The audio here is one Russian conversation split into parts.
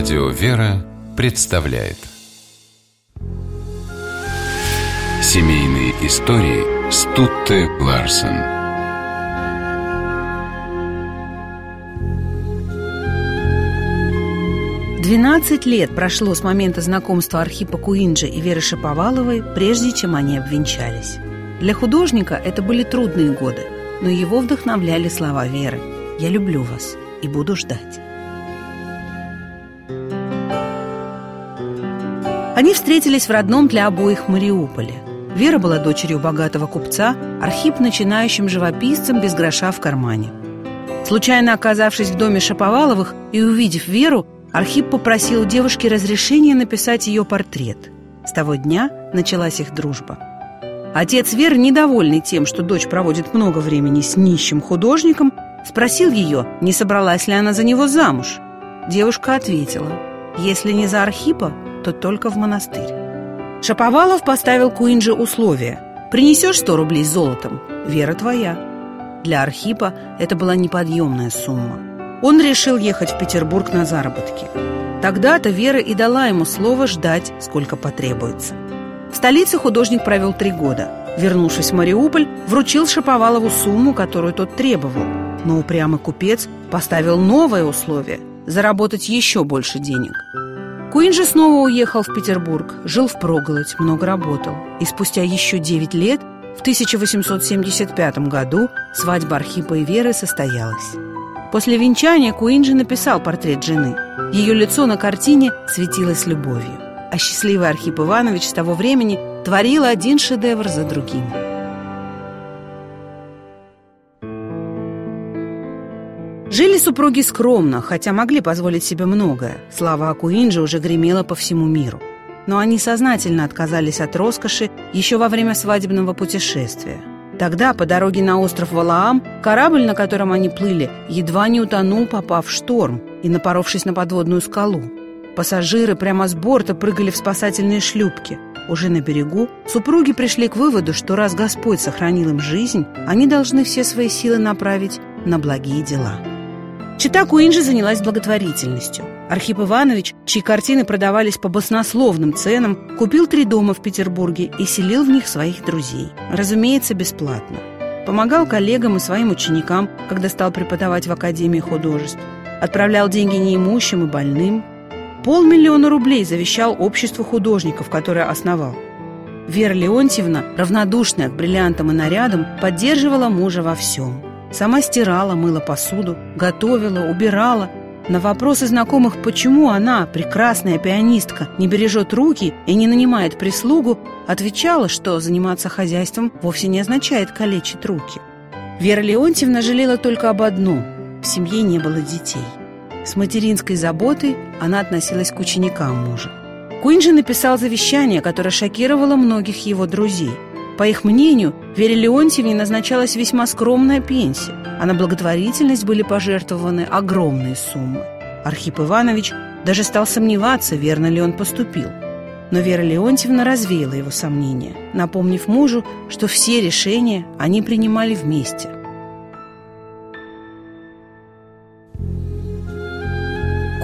Радио «Вера» представляет Семейные истории Стутте Ларсен Двенадцать лет прошло с момента знакомства Архипа Куинджи и Веры Шаповаловой, прежде чем они обвенчались. Для художника это были трудные годы, но его вдохновляли слова Веры «Я люблю вас и буду ждать». Они встретились в родном для обоих Мариуполе. Вера была дочерью богатого купца, Архип – начинающим живописцем без гроша в кармане. Случайно оказавшись в доме Шаповаловых и увидев Веру, Архип попросил у девушки разрешения написать ее портрет. С того дня началась их дружба. Отец Веры, недовольный тем, что дочь проводит много времени с нищим художником, спросил ее, не собралась ли она за него замуж. Девушка ответила, если не за Архипа, то только в монастырь. Шаповалов поставил Куинже условие «Принесешь сто рублей с золотом, вера твоя». Для Архипа это была неподъемная сумма. Он решил ехать в Петербург на заработки. Тогда-то Вера и дала ему слово ждать, сколько потребуется. В столице художник провел три года. Вернувшись в Мариуполь, вручил Шаповалову сумму, которую тот требовал. Но упрямый купец поставил новое условие – заработать еще больше денег – Куин же снова уехал в Петербург, жил в проголодь, много работал. И спустя еще 9 лет, в 1875 году, свадьба Архипа и Веры состоялась. После венчания Куинджи написал портрет жены. Ее лицо на картине светилось любовью. А счастливый Архип Иванович с того времени творил один шедевр за другим – Жили супруги скромно, хотя могли позволить себе многое. Слава Акуинджи уже гремела по всему миру. Но они сознательно отказались от роскоши еще во время свадебного путешествия. Тогда по дороге на остров Валаам корабль, на котором они плыли, едва не утонул, попав в шторм и напоровшись на подводную скалу. Пассажиры прямо с борта прыгали в спасательные шлюпки. Уже на берегу супруги пришли к выводу, что раз Господь сохранил им жизнь, они должны все свои силы направить на благие дела. Чита Куинджи занялась благотворительностью. Архип Иванович, чьи картины продавались по баснословным ценам, купил три дома в Петербурге и селил в них своих друзей. Разумеется, бесплатно. Помогал коллегам и своим ученикам, когда стал преподавать в Академии художеств. Отправлял деньги неимущим и больным. Полмиллиона рублей завещал обществу художников, которое основал. Вера Леонтьевна, равнодушная к бриллиантам и нарядам, поддерживала мужа во всем – Сама стирала, мыла посуду, готовила, убирала. На вопросы знакомых, почему она, прекрасная пианистка, не бережет руки и не нанимает прислугу, отвечала, что заниматься хозяйством вовсе не означает калечить руки. Вера Леонтьевна жалела только об одном – в семье не было детей. С материнской заботой она относилась к ученикам мужа. Куинджи написал завещание, которое шокировало многих его друзей – по их мнению, Вере Леонтьевне назначалась весьма скромная пенсия, а на благотворительность были пожертвованы огромные суммы. Архип Иванович даже стал сомневаться, верно ли он поступил. Но Вера Леонтьевна развеяла его сомнения, напомнив мужу, что все решения они принимали вместе.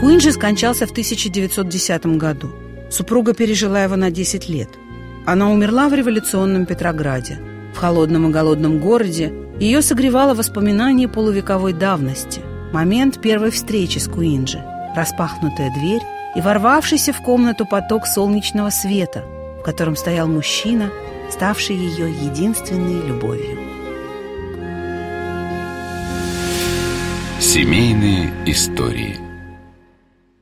Куинджи скончался в 1910 году. Супруга пережила его на 10 лет – она умерла в революционном Петрограде. В холодном и голодном городе ее согревало воспоминание полувековой давности. Момент первой встречи с Куинджи, распахнутая дверь и ворвавшийся в комнату поток солнечного света, в котором стоял мужчина, ставший ее единственной любовью. Семейные истории –